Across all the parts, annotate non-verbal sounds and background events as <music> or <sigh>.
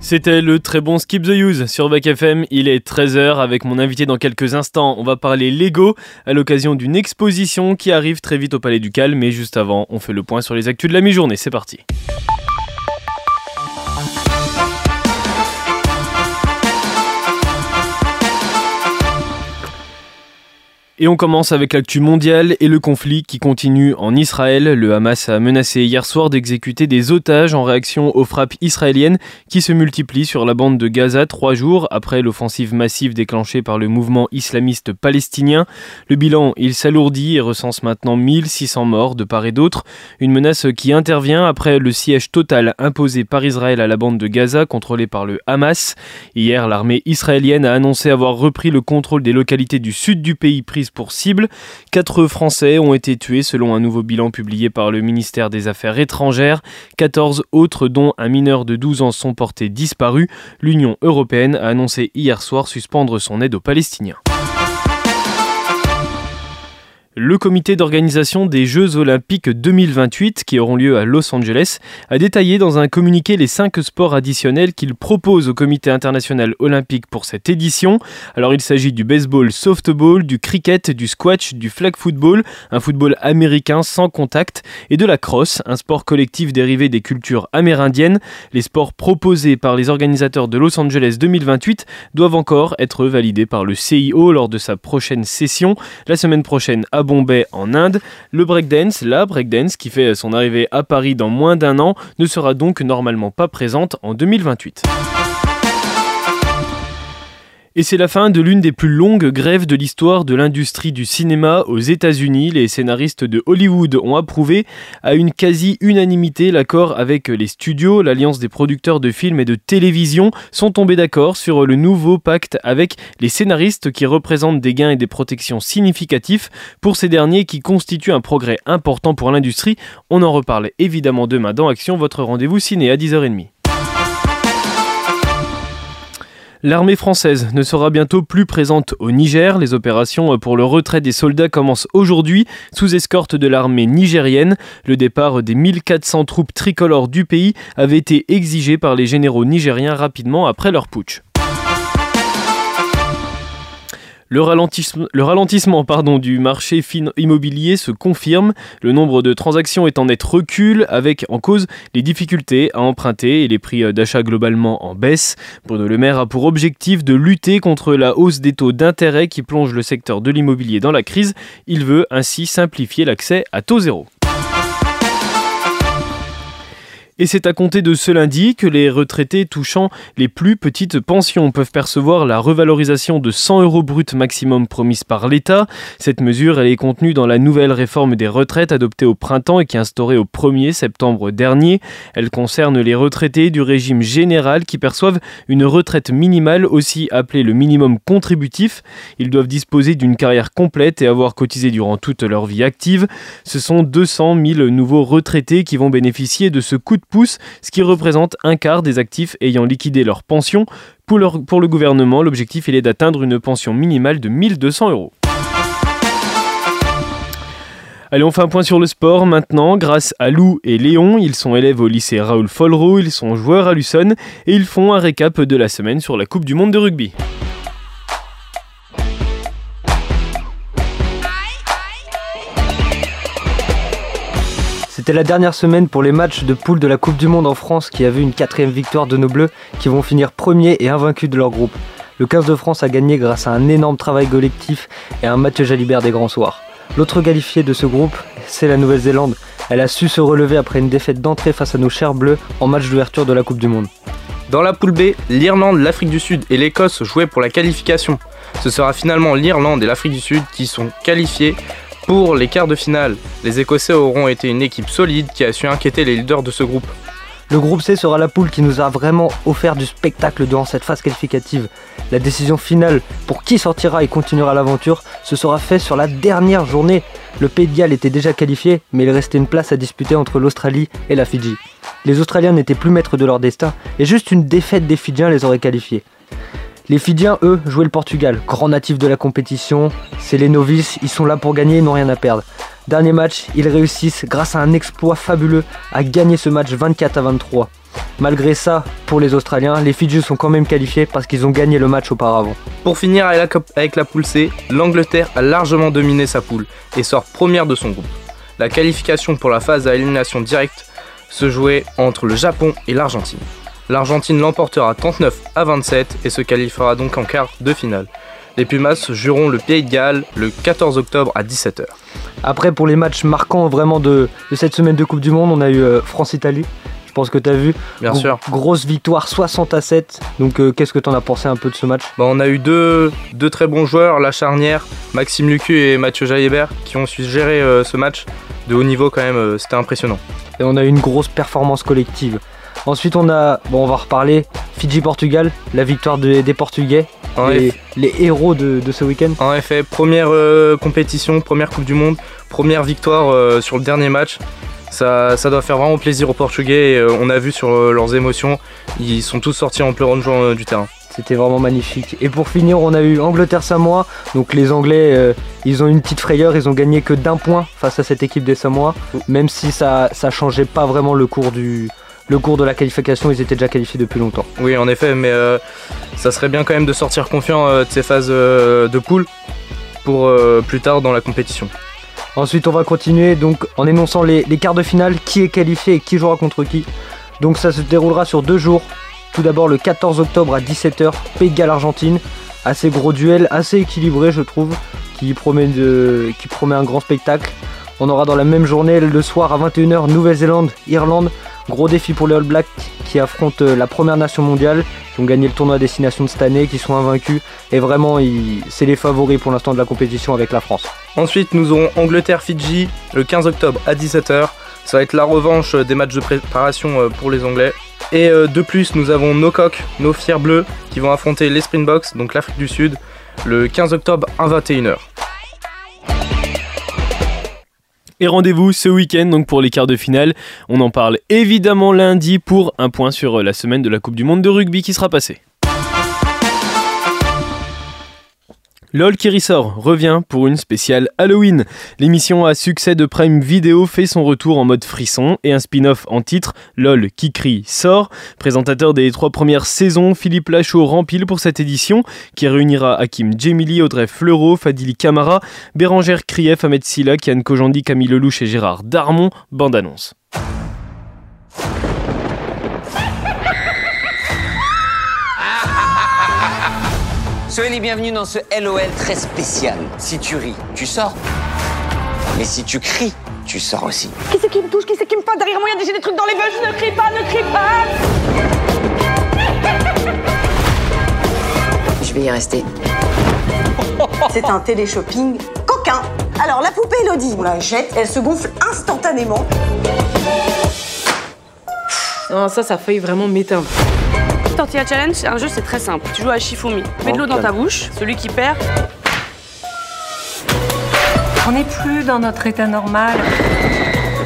C'était le très bon Skip the Use sur Back FM. Il est 13h avec mon invité dans quelques instants. On va parler Lego à l'occasion d'une exposition qui arrive très vite au Palais du Calme. Mais juste avant, on fait le point sur les actus de la mi-journée. C'est parti. Et on commence avec l'actu mondiale et le conflit qui continue en Israël. Le Hamas a menacé hier soir d'exécuter des otages en réaction aux frappes israéliennes qui se multiplient sur la bande de Gaza trois jours après l'offensive massive déclenchée par le mouvement islamiste palestinien. Le bilan, il s'alourdit et recense maintenant 1600 morts de part et d'autre. Une menace qui intervient après le siège total imposé par Israël à la bande de Gaza contrôlée par le Hamas. Hier, l'armée israélienne a annoncé avoir repris le contrôle des localités du sud du pays pour cible. Quatre Français ont été tués selon un nouveau bilan publié par le ministère des Affaires étrangères. 14 autres, dont un mineur de 12 ans, sont portés disparus. L'Union européenne a annoncé hier soir suspendre son aide aux Palestiniens. Le comité d'organisation des Jeux olympiques 2028 qui auront lieu à Los Angeles a détaillé dans un communiqué les cinq sports additionnels qu'il propose au comité international olympique pour cette édition. Alors il s'agit du baseball softball, du cricket, du squash, du flag football, un football américain sans contact et de la crosse, un sport collectif dérivé des cultures amérindiennes. Les sports proposés par les organisateurs de Los Angeles 2028 doivent encore être validés par le CIO lors de sa prochaine session la semaine prochaine à Bombay en Inde. Le breakdance, la breakdance qui fait son arrivée à Paris dans moins d'un an, ne sera donc normalement pas présente en 2028. Et c'est la fin de l'une des plus longues grèves de l'histoire de l'industrie du cinéma aux États-Unis. Les scénaristes de Hollywood ont approuvé à une quasi-unanimité l'accord avec les studios. L'Alliance des producteurs de films et de télévision sont tombés d'accord sur le nouveau pacte avec les scénaristes qui représentent des gains et des protections significatifs pour ces derniers qui constituent un progrès important pour l'industrie. On en reparle évidemment demain dans Action, votre rendez-vous ciné à 10h30. L'armée française ne sera bientôt plus présente au Niger. Les opérations pour le retrait des soldats commencent aujourd'hui sous escorte de l'armée nigérienne. Le départ des 1400 troupes tricolores du pays avait été exigé par les généraux nigériens rapidement après leur putsch. Le ralentissement, du marché immobilier se confirme. Le nombre de transactions est en net recul, avec en cause les difficultés à emprunter et les prix euh, d'achat globalement en baisse. Bruno Le Maire a pour objectif de lutter contre la hausse des taux d'intérêt qui plonge le secteur de l'immobilier dans la crise. Il veut ainsi simplifier l'accès à taux zéro. Et c'est à compter de ce lundi que les retraités touchant les plus petites pensions peuvent percevoir la revalorisation de 100 euros brut maximum promise par l'État. Cette mesure est contenue dans la nouvelle réforme des retraites adoptée au printemps et qui est instaurée au 1er septembre dernier. Elle concerne les retraités du régime général qui perçoivent une retraite minimale, aussi appelée le minimum contributif. Ils doivent disposer d'une carrière complète et avoir cotisé durant toute leur vie active. Ce sont 200 000 nouveaux retraités qui vont bénéficier de ce coup de pouce, ce qui représente un quart des actifs ayant liquidé leur pension. Pour, le gouvernement, l'objectif est d'atteindre une pension minimale de 1200 euros. Allez, on fait un point sur le sport maintenant. Grâce à Lou et Léon, ils sont élèves au lycée Raoul Folro, ils sont joueurs à Luçon et ils font un récap de la semaine sur la Coupe du Monde de rugby. C'était la dernière semaine pour les matchs de poule de la Coupe du Monde en France qui a vu une quatrième victoire de nos Bleus qui vont finir premiers et invaincus de leur groupe. Le 15 de France a gagné grâce à un énorme travail collectif et à un Mathieu Jalibert des grands soirs. L'autre qualifié de ce groupe, c'est la Nouvelle-Zélande. Elle a su se relever après une défaite d'entrée face à nos chers Bleus en match d'ouverture de la Coupe du Monde. Dans la poule B, l'Irlande, l'Afrique du Sud et l'Écosse jouaient pour la qualification. Ce sera finalement l'Irlande et l'Afrique du Sud qui sont qualifiés pour les quarts de finale, les Écossais auront été une équipe solide qui a su inquiéter les leaders de ce groupe. Le groupe C sera la poule qui nous a vraiment offert du spectacle durant cette phase qualificative. La décision finale pour qui sortira et continuera l'aventure se sera faite sur la dernière journée. Le Pays de Galles était déjà qualifié, mais il restait une place à disputer entre l'Australie et la Fidji. Les Australiens n'étaient plus maîtres de leur destin et juste une défaite des Fidjiens les aurait qualifiés. Les Fidjiens, eux, jouaient le Portugal, grand natif de la compétition. C'est les novices, ils sont là pour gagner, ils n'ont rien à perdre. Dernier match, ils réussissent, grâce à un exploit fabuleux, à gagner ce match 24 à 23. Malgré ça, pour les Australiens, les Fidji sont quand même qualifiés parce qu'ils ont gagné le match auparavant. Pour finir avec la, poule C, l'Angleterre a largement dominé sa poule et sort première de son groupe. La qualification pour la phase à élimination directe se jouait entre le Japon et l'Argentine. L'Argentine l'emportera 39 à 27 et se qualifiera donc en quart de finale. Les Pumas joueront le Pays de Galles le 14 octobre à 17h. Après, pour les matchs marquants vraiment de, cette semaine de Coupe du Monde, on a eu euh, France-Italie. Je pense que tu as vu. Bien sûr. Grosse victoire 60 à 7. Donc, euh, qu'est-ce que tu en as pensé un peu de ce match? Bah, On a eu deux, deux, très bons joueurs, la charnière, Maxime Lucu et Mathieu Jalibert, qui ont su gérer euh, ce match de haut niveau quand même. C'était impressionnant. Et on a eu une grosse performance collective. Ensuite, on a, bon, on va reparler, Fidji-Portugal, la victoire des Portugais, les, héros de, ce week-end. En effet, première euh, compétition, première Coupe du Monde, première victoire euh, sur le dernier match. Ça, doit faire vraiment plaisir aux Portugais. Euh, on a vu sur leurs émotions, ils sont tous sortis en pleurant de joie du terrain. C'était vraiment magnifique. Et pour finir, on a eu Angleterre-Samoa. Donc les Anglais, ils ont une petite frayeur. Ils ont gagné que d'un point face à cette équipe des Samoa. Même si ça, ça changeait pas vraiment le cours du, le cours de la qualification, ils étaient déjà qualifiés depuis longtemps. Oui, en effet, mais euh, ça serait bien quand même de sortir confiant euh, de ces phases euh, de poule pour plus tard dans la compétition. Ensuite, on va continuer donc en énonçant les, quarts de finale, qui est qualifié et qui jouera contre qui. Donc ça se déroulera sur deux jours. Tout d'abord le 14 octobre à 17h, Pays de Argentine. Assez gros duel, assez équilibré je trouve, qui promet, de, qui promet un grand spectacle. On aura dans la même journée le soir à 21h Nouvelle-Zélande, Irlande. Gros défi pour les All Blacks qui affrontent euh, la première nation mondiale, qui ont gagné le tournoi à destination de cette année, qui sont invaincus. Et vraiment, c'est les favoris pour l'instant de la compétition avec la France. Ensuite, nous aurons Angleterre-Fidji le 15 octobre à 17h. Ça va être la revanche des matchs de préparation euh, pour les Anglais. Et euh, de plus, nous avons nos coqs, nos fiers bleus, qui vont affronter les Springboks, donc l'Afrique du Sud, le 15 octobre à 21h. Et rendez-vous ce week-end donc pour les quarts de finale. On en parle évidemment lundi pour un point sur la semaine de la Coupe du Monde de rugby qui sera passée. LOL qui ressort revient pour une spéciale Halloween. L'émission à succès de Prime Video fait son retour en mode frisson et un spin-off en titre LOL qui crie sort. Présentateur des trois premières saisons, Philippe Lachaud rempile pour cette édition qui réunira Hakim Djemili, Audrey Fleureau, Fadili Camara, Bérangère Krief, Ahmed Silla, Kian Kojandi, Camille Lelouch et Gérard Darmon. Bande annonce. Soyez les bienvenus dans ce LOL très spécial. Si tu ris, tu sors. Mais si tu cries, tu sors aussi. Qui c'est qui me touche Qui c'est qui me passe Derrière moi, il y a déjà des trucs dans les veines. Ne crie pas, ne crie pas Je vais y rester. <laughs> C'est un télé-shopping coquin. Alors, la poupée Elodie, on la jette, elle se gonfle instantanément. Non, ça, ça a failli vraiment m'éteindre. Tortilla Challenge, c'est un jeu, c'est très simple. Tu joues à Shifumi. Mets de l'eau dans ta bouche. Celui qui perd. On n'est plus dans notre état normal.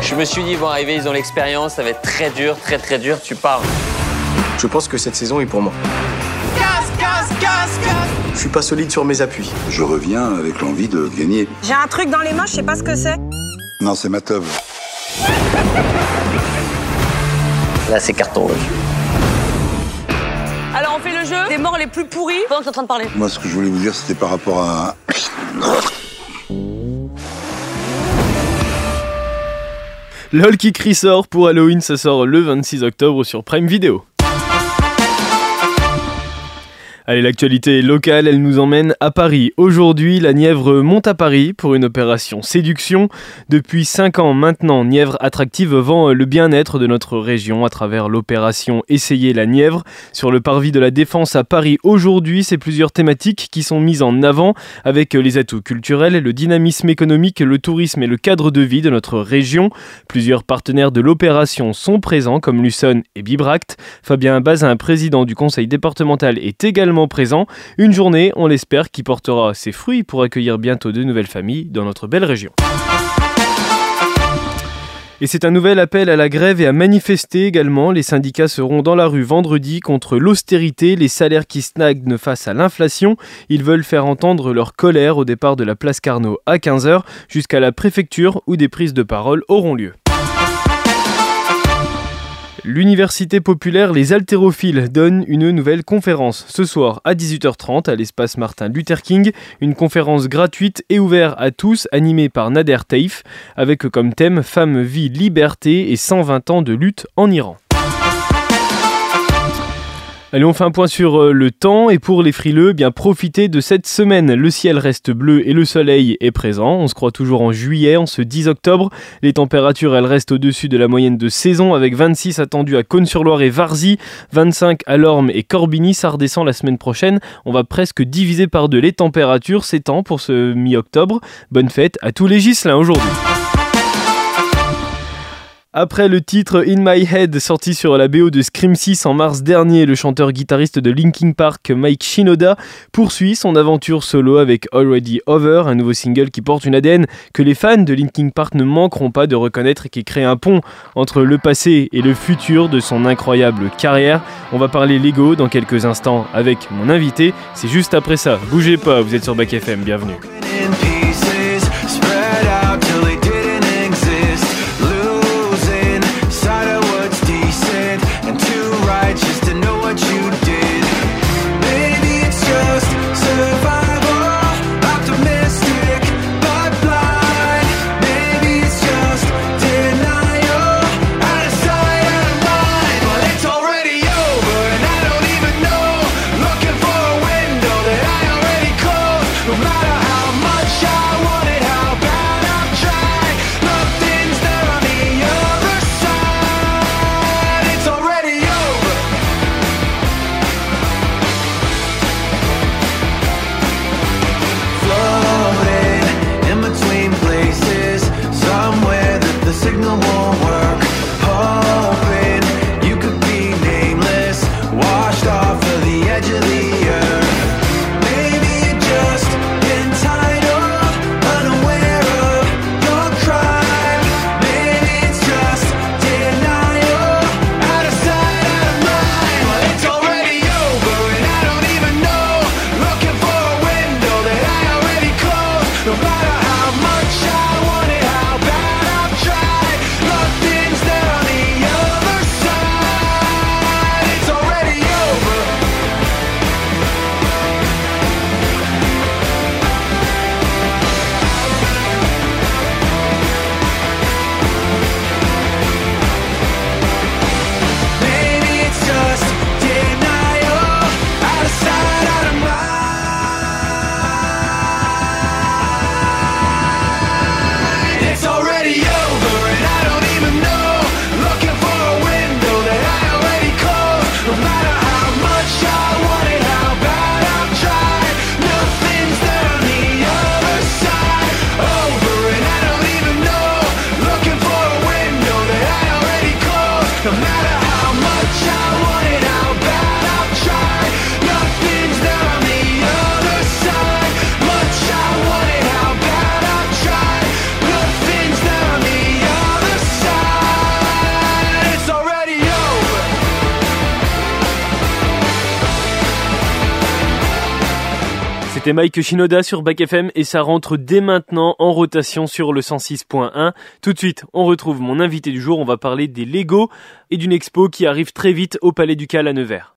Je me suis dit, ils vont arriver, ils ont l'expérience, ça va être très dur, très très dur, tu pars. Je pense que cette saison est pour moi. Casse, casse, casse, casse Je suis pas solide sur mes appuis. Je reviens avec l'envie de gagner. J'ai un truc dans les mains, je sais pas ce que c'est. Non, c'est ma teub. Là, c'est carton rouge. Alors on fait le jeu des morts les plus pourris pendant que t'es en train de parler. Moi, ce que je voulais vous dire, c'était par rapport à. LOL qui crie sort pour Halloween, ça sort le 26 octobre sur Prime Video. Allez, l'actualité locale, elle nous emmène à Paris. Aujourd'hui, la Nièvre monte à Paris pour une opération séduction. Depuis 5 ans maintenant, Nièvre Attractive vend le bien-être de notre région à travers l'opération Essayer la Nièvre. Sur le parvis de la Défense à Paris aujourd'hui, c'est plusieurs thématiques qui sont mises en avant avec les atouts culturels, le dynamisme économique, le tourisme et le cadre de vie de notre région. Plusieurs partenaires de l'opération sont présents comme Luson et Bibract. Fabien Bazin, président du conseil départemental, est également présent. Une journée, on l'espère, qui portera ses fruits pour accueillir bientôt de nouvelles familles dans notre belle région. Et c'est un nouvel appel à la grève et à manifester également. Les syndicats seront dans la rue vendredi contre l'austérité, les salaires qui stagnent face à l'inflation. Ils veulent faire entendre leur colère au départ de la place Carnot à 15h jusqu'à la préfecture où des prises de parole auront lieu. L'Université populaire Les Haltérophiles donne une nouvelle conférence ce soir à 18h30 à l'espace Martin Luther King. Une conférence gratuite et ouverte à tous, animée par Nader Taif, avec comme thème Femme, vie, liberté et 120 ans de lutte en Iran. Allez, on fait un point sur euh, le temps et pour les frileux, eh bien profitez de cette semaine. Le ciel reste bleu et le soleil est présent. On se croit toujours en juillet, en ce 10 octobre. Les températures, elles restent au-dessus de la moyenne de saison avec 26 attendus à Cône-sur-Loire et Varzy, 25 à Lorme et Corbigny. Ça redescend la semaine prochaine. On va presque diviser par deux les températures. C'est temps pour ce mi-octobre. Bonne fête à tous les gislins aujourd'hui. Après le titre In My Head sorti sur la BO de Scream 6 en mars dernier, le chanteur-guitariste de Linkin Park Mike Shinoda poursuit son aventure solo avec Already Over, un nouveau single qui porte une ADN que les fans de Linkin Park ne manqueront pas de reconnaître et qui crée un pont entre le passé et le futur de son incroyable carrière. On va parler Lego dans quelques instants avec mon invité, c'est juste après ça. Bougez pas, vous êtes sur Back FM, bienvenue. C'était Mike Shinoda sur Back FM et ça rentre dès maintenant en rotation sur le 106.1. Tout de suite, on retrouve mon invité du jour. On va parler des Lego et d'une expo qui arrive très vite au Palais du Cal à Nevers.